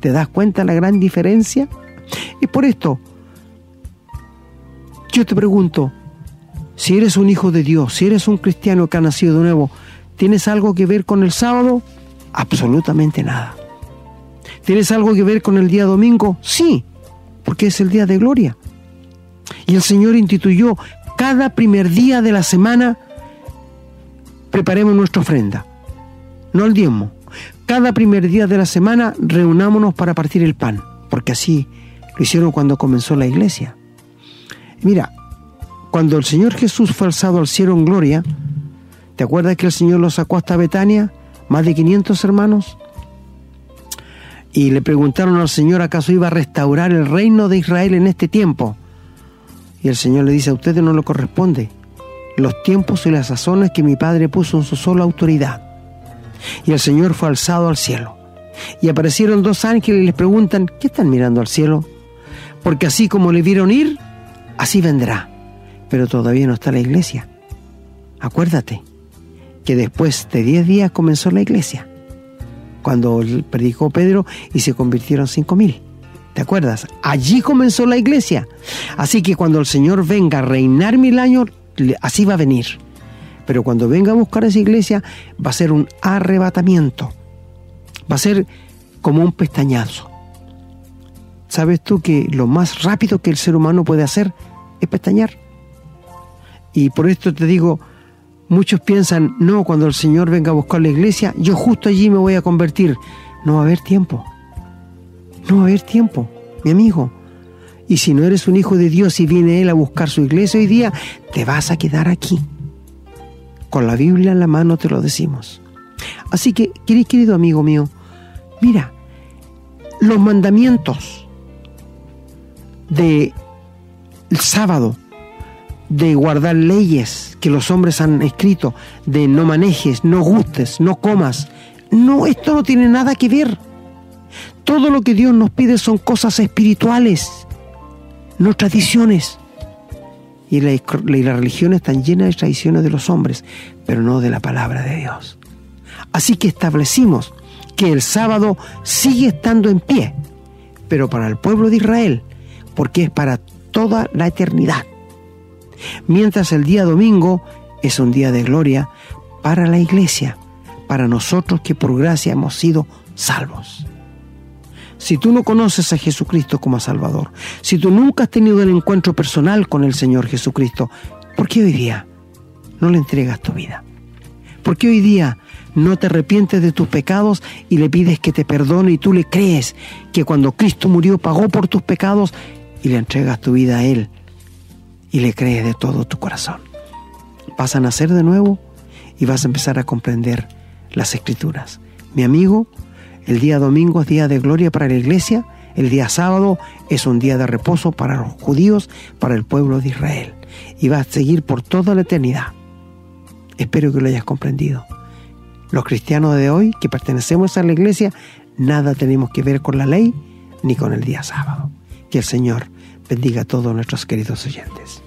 ¿Te das cuenta la gran diferencia? Y por esto, yo te pregunto, si eres un hijo de Dios, si eres un cristiano que ha nacido de nuevo, ¿tienes algo que ver con el sábado? Absolutamente nada. ¿Tienes algo que ver con el día domingo? Sí, porque es el día de gloria. Y el Señor instituyó cada primer día de la semana, preparemos nuestra ofrenda, no el diezmo. Cada primer día de la semana reunámonos para partir el pan, porque así lo hicieron cuando comenzó la iglesia. Mira, cuando el Señor Jesús fue alzado al cielo en gloria, ¿te acuerdas que el Señor lo sacó hasta Betania? Más de 500 hermanos. Y le preguntaron al Señor acaso iba a restaurar el reino de Israel en este tiempo. Y el Señor le dice, a ustedes no le corresponde los tiempos y las sazones que mi Padre puso en su sola autoridad. Y el Señor fue alzado al cielo. Y aparecieron dos ángeles y les preguntan, ¿qué están mirando al cielo? Porque así como le vieron ir, así vendrá pero todavía no está la iglesia. Acuérdate que después de 10 días comenzó la iglesia, cuando predicó Pedro y se convirtieron cinco mil. ¿Te acuerdas? Allí comenzó la iglesia. Así que cuando el Señor venga a reinar mil años, así va a venir. Pero cuando venga a buscar esa iglesia, va a ser un arrebatamiento. Va a ser como un pestañazo. ¿Sabes tú que lo más rápido que el ser humano puede hacer es pestañear? Y por esto te digo, muchos piensan, no, cuando el Señor venga a buscar la iglesia, yo justo allí me voy a convertir. No va a haber tiempo. No va a haber tiempo, mi amigo. Y si no eres un hijo de Dios y viene Él a buscar su iglesia hoy día, te vas a quedar aquí. Con la Biblia en la mano te lo decimos. Así que, querido amigo mío, mira, los mandamientos de el sábado de guardar leyes que los hombres han escrito, de no manejes, no gustes, no comas. No, esto no tiene nada que ver. Todo lo que Dios nos pide son cosas espirituales, no tradiciones. Y la, y la religión está llena de tradiciones de los hombres, pero no de la palabra de Dios. Así que establecimos que el sábado sigue estando en pie, pero para el pueblo de Israel, porque es para toda la eternidad mientras el día domingo es un día de gloria para la iglesia, para nosotros que por gracia hemos sido salvos. Si tú no conoces a Jesucristo como Salvador, si tú nunca has tenido el encuentro personal con el Señor Jesucristo, ¿por qué hoy día no le entregas tu vida? ¿Por qué hoy día no te arrepientes de tus pecados y le pides que te perdone y tú le crees que cuando Cristo murió pagó por tus pecados y le entregas tu vida a Él y le crees de todo tu corazón. Vas a nacer de nuevo y vas a empezar a comprender las escrituras. Mi amigo, el día domingo es día de gloria para la iglesia, el día sábado es un día de reposo para los judíos, para el pueblo de Israel. Y va a seguir por toda la eternidad. Espero que lo hayas comprendido. Los cristianos de hoy, que pertenecemos a la iglesia, nada tenemos que ver con la ley ni con el día sábado. Que el Señor bendiga a todos nuestros queridos oyentes.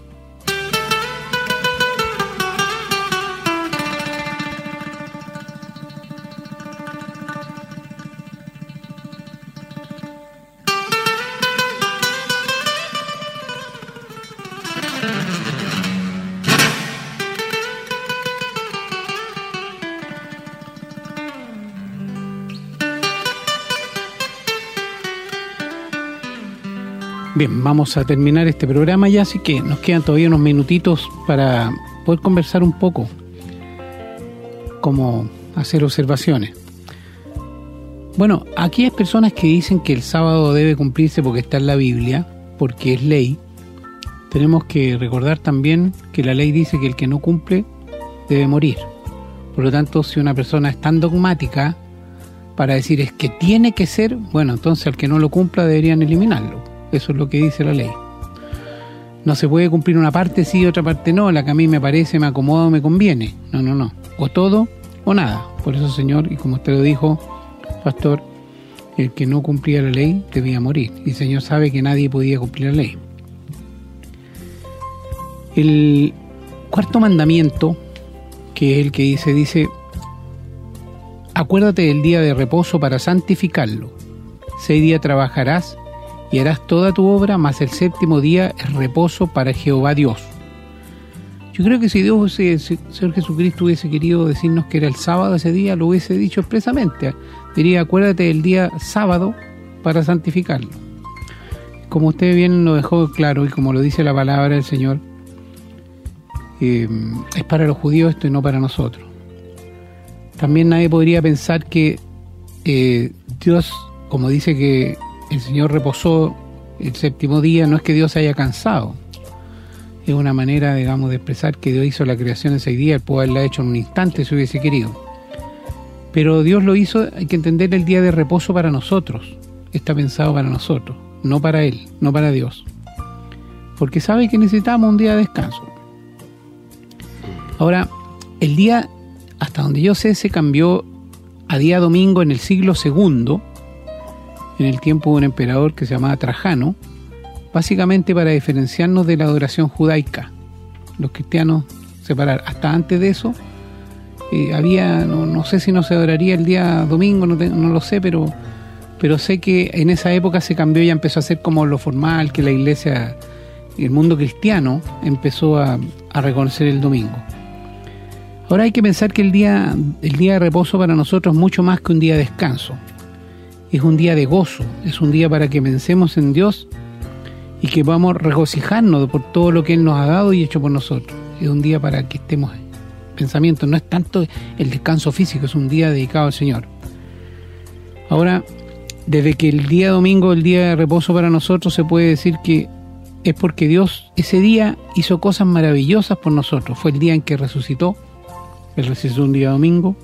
Bien, vamos a terminar este programa ya, así que nos quedan todavía unos minutitos para poder conversar un poco, como hacer observaciones. Bueno, aquí hay personas que dicen que el sábado debe cumplirse porque está en la Biblia, porque es ley. Tenemos que recordar también que la ley dice que el que no cumple debe morir. Por lo tanto, si una persona es tan dogmática para decir es que tiene que ser, bueno, entonces al que no lo cumpla deberían eliminarlo. Eso es lo que dice la ley. no se puede cumplir una parte sí, otra parte no, la que a mí me parece, me acomoda me conviene. No, no, no. O todo o nada. Por eso, Señor, y como usted lo dijo, pastor, el que no cumplía la ley debía morir. Y el Señor sabe que nadie podía cumplir la ley. El cuarto mandamiento, que es el que dice, dice, acuérdate del día de reposo para santificarlo. Seis días trabajarás y harás toda tu obra, mas el séptimo día es reposo para Jehová Dios. Yo creo que si Dios, si el Señor Jesucristo hubiese querido decirnos que era el sábado ese día, lo hubiese dicho expresamente. Diría, acuérdate del día sábado para santificarlo. Como usted bien lo dejó claro y como lo dice la palabra del Señor, eh, es para los judíos esto y no para nosotros. También nadie podría pensar que eh, Dios, como dice que el Señor reposó el séptimo día, no es que Dios se haya cansado. Es una manera, digamos, de expresar que Dios hizo la creación en seis días, él pudo haberla hecho en un instante si hubiese querido. Pero Dios lo hizo, hay que entender el día de reposo para nosotros. Está pensado para nosotros, no para Él, no para Dios. Porque sabe que necesitamos un día de descanso. Ahora, el día, hasta donde yo sé, se cambió a día domingo en el siglo segundo en el tiempo de un emperador que se llamaba Trajano, básicamente para diferenciarnos de la adoración judaica. Los cristianos separar. Hasta antes de eso, eh, había, no, sé si no se adoraría el día domingo, no, no, lo sé, pero, pero sé que en esa época se cambió y empezó a ser como lo formal, que la iglesia, el mundo cristiano empezó a, a reconocer el domingo. Ahora hay que pensar que el día, el día de reposo para nosotros es mucho más que un día de descanso es un día de gozo, es un día para que pensemos en Dios y que vamos regocijarnos por todo lo que Él nos ha dado y hecho por nosotros. Es un día para que estemos en pensamiento, no es tanto el descanso físico, es un día dedicado al Señor. Ahora, desde que el día domingo, el día de reposo para nosotros, se puede decir que es porque Dios ese día hizo cosas maravillosas por nosotros. Fue el día en que resucitó, Él resucitó un día domingo,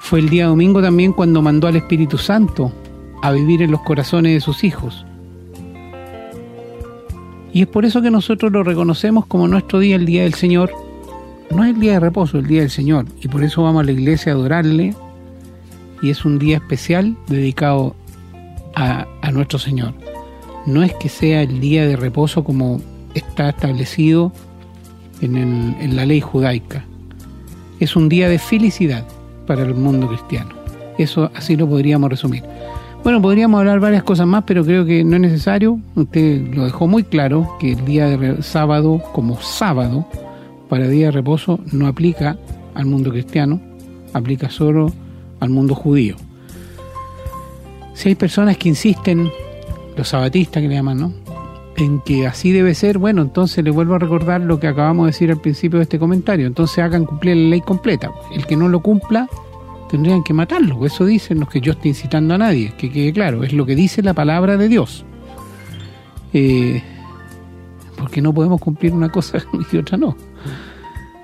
fue el día domingo también cuando mandó al Espíritu Santo a vivir en los corazones de sus hijos. Y es por eso que nosotros lo reconocemos como nuestro día, el día del Señor. No es el día de reposo, el día del Señor. Y por eso vamos a la iglesia a adorarle. Y es un día especial dedicado a, nuestro Señor. No es que sea el día de reposo como está establecido en, en la ley judaica. Es un día de felicidad para el mundo cristiano. Eso así lo podríamos resumir. Bueno, podríamos hablar varias cosas más, pero creo que no es necesario. Usted lo dejó muy claro que el día de sábado como sábado para día de reposo no aplica al mundo cristiano, aplica solo al mundo judío. Si hay personas que insisten, los sabatistas que le llaman, ¿no? En que así debe ser, bueno, entonces le vuelvo a recordar lo que acabamos de decir al principio de este comentario. Entonces hagan cumplir la ley completa. El que no lo cumpla, tendrían que matarlo. Eso dicen los que yo estoy incitando a nadie, que quede claro, es lo que dice la palabra de Dios. Eh, porque no podemos cumplir una cosa <laughs> y otra no.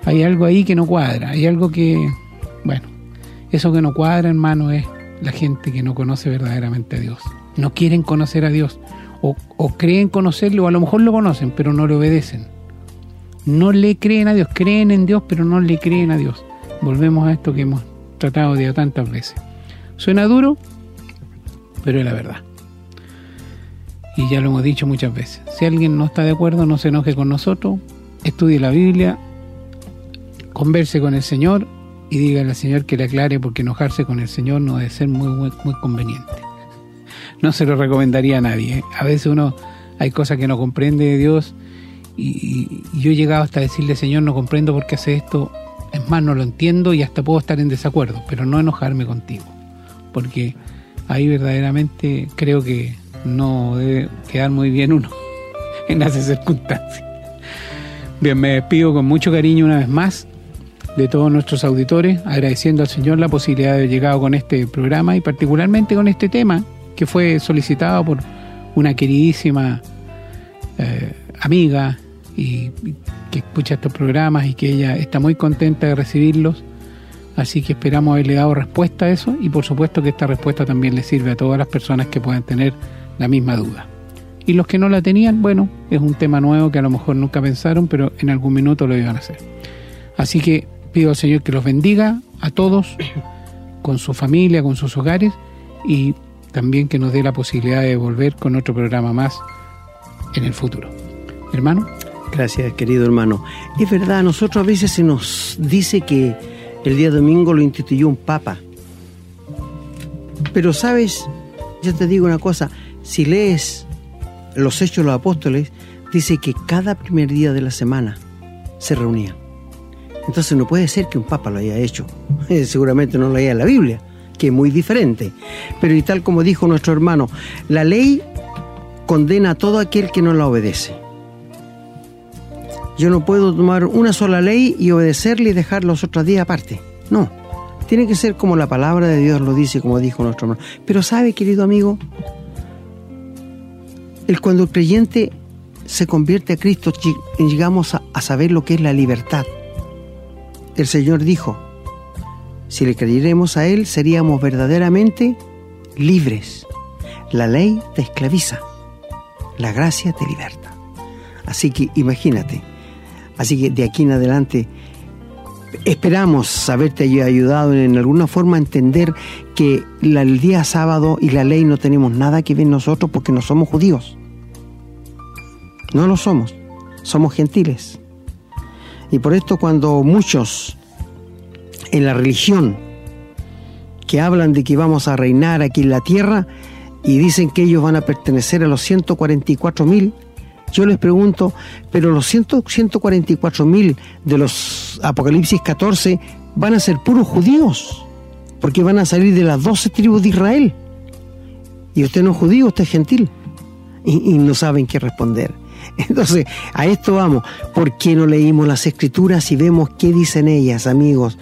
Hay algo ahí que no cuadra, hay algo que, bueno, eso que no cuadra, hermano, es la gente que no conoce verdaderamente a Dios. No quieren conocer a Dios, o, creen conocerlo, o a lo mejor lo conocen, pero no le obedecen. No le creen a Dios, creen en Dios, pero no le creen a Dios. Volvemos a esto que hemos tratado de tantas veces. Suena duro, pero es la verdad. Y ya lo hemos dicho muchas veces. Si alguien no está de acuerdo, no se enoje con nosotros, estudie la Biblia, converse con el Señor y dígale al Señor que le aclare porque enojarse con el Señor no debe ser muy, muy, conveniente. No se lo recomendaría a nadie. A veces uno hay cosas que no comprende de Dios y, y yo he llegado hasta decirle, Señor, no comprendo por qué hace esto, es más, no lo entiendo y hasta puedo estar en desacuerdo, pero no enojarme contigo, porque ahí verdaderamente creo que no debe quedar muy bien uno <laughs> en esas circunstancias. Bien, me despido con mucho cariño una vez más de todos nuestros auditores, agradeciendo al Señor la posibilidad de haber llegado con este programa y particularmente con este tema que fue solicitado por una queridísima eh, amiga y, que escucha estos programas y que ella está muy contenta de recibirlos. Así que esperamos haberle dado respuesta a eso y por supuesto que esta respuesta también le sirve a todas las personas que puedan tener la misma duda. Y los que no la tenían, bueno, es un tema nuevo que a lo mejor nunca pensaron, pero en algún minuto lo iban a hacer. Así que pido al Señor que los bendiga a todos, con su familia, con sus hogares, y también que nos dé la posibilidad de volver con otro programa más en el futuro. Hermano. Gracias, querido hermano. Es verdad, a nosotros a veces se nos dice que el día domingo lo instituyó un papa. Pero sabes, yo te digo una cosa, si lees los Hechos de los Apóstoles, dice que cada primer día de la semana se reunían. Entonces no puede ser que un papa lo haya hecho. <laughs> Seguramente no lo haya en la Biblia, que muy diferente. Pero y tal como dijo nuestro hermano, la ley condena a todo aquel que no la obedece. Yo no puedo tomar una sola ley y obedecerle y dejar los otros días aparte. No. Tiene que ser como la palabra de Dios lo dice, como dijo nuestro hermano. Pero sabe, querido amigo, el cuando el creyente se convierte a Cristo, llegamos a saber lo que es la libertad. El Señor dijo, si le creyéramos a Él, seríamos verdaderamente libres. La ley te esclaviza, la gracia te liberta. Así que imagínate, así que de aquí en adelante esperamos haberte ayudado en alguna forma a entender que el día sábado y la ley no tenemos nada que ver nosotros porque no somos judíos. No lo somos, somos gentiles. Y por esto cuando muchos en la religión que hablan de que vamos a reinar aquí en la tierra y dicen que ellos van a pertenecer a los 144 mil, yo les pregunto, pero los 144 mil de los Apocalipsis 14 van a ser puros judíos, porque van a salir de las 12 tribus de Israel. Y usted no es judío, usted es gentil. Y, y no saben qué responder. <laughs> Entonces, a esto vamos. ¿Por qué no leímos las escrituras y vemos qué dicen ellas, amigos?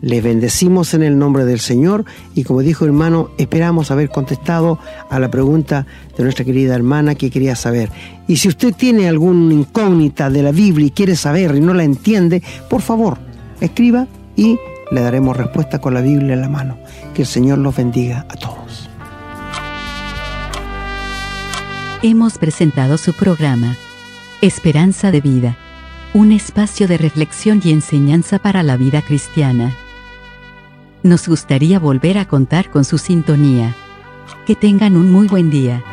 Les bendecimos en el nombre del Señor y como dijo hermano, esperamos haber contestado a la pregunta de nuestra querida hermana que quería saber. Y si usted tiene alguna incógnita de la Biblia y quiere saber y no la entiende, por favor, escriba y le daremos respuesta con la Biblia en la mano. Que el Señor los bendiga a todos. Hemos presentado su programa, Esperanza de Vida, un espacio de reflexión y enseñanza para la vida cristiana. Nos gustaría volver a contar con su sintonía. Que tengan un muy buen día.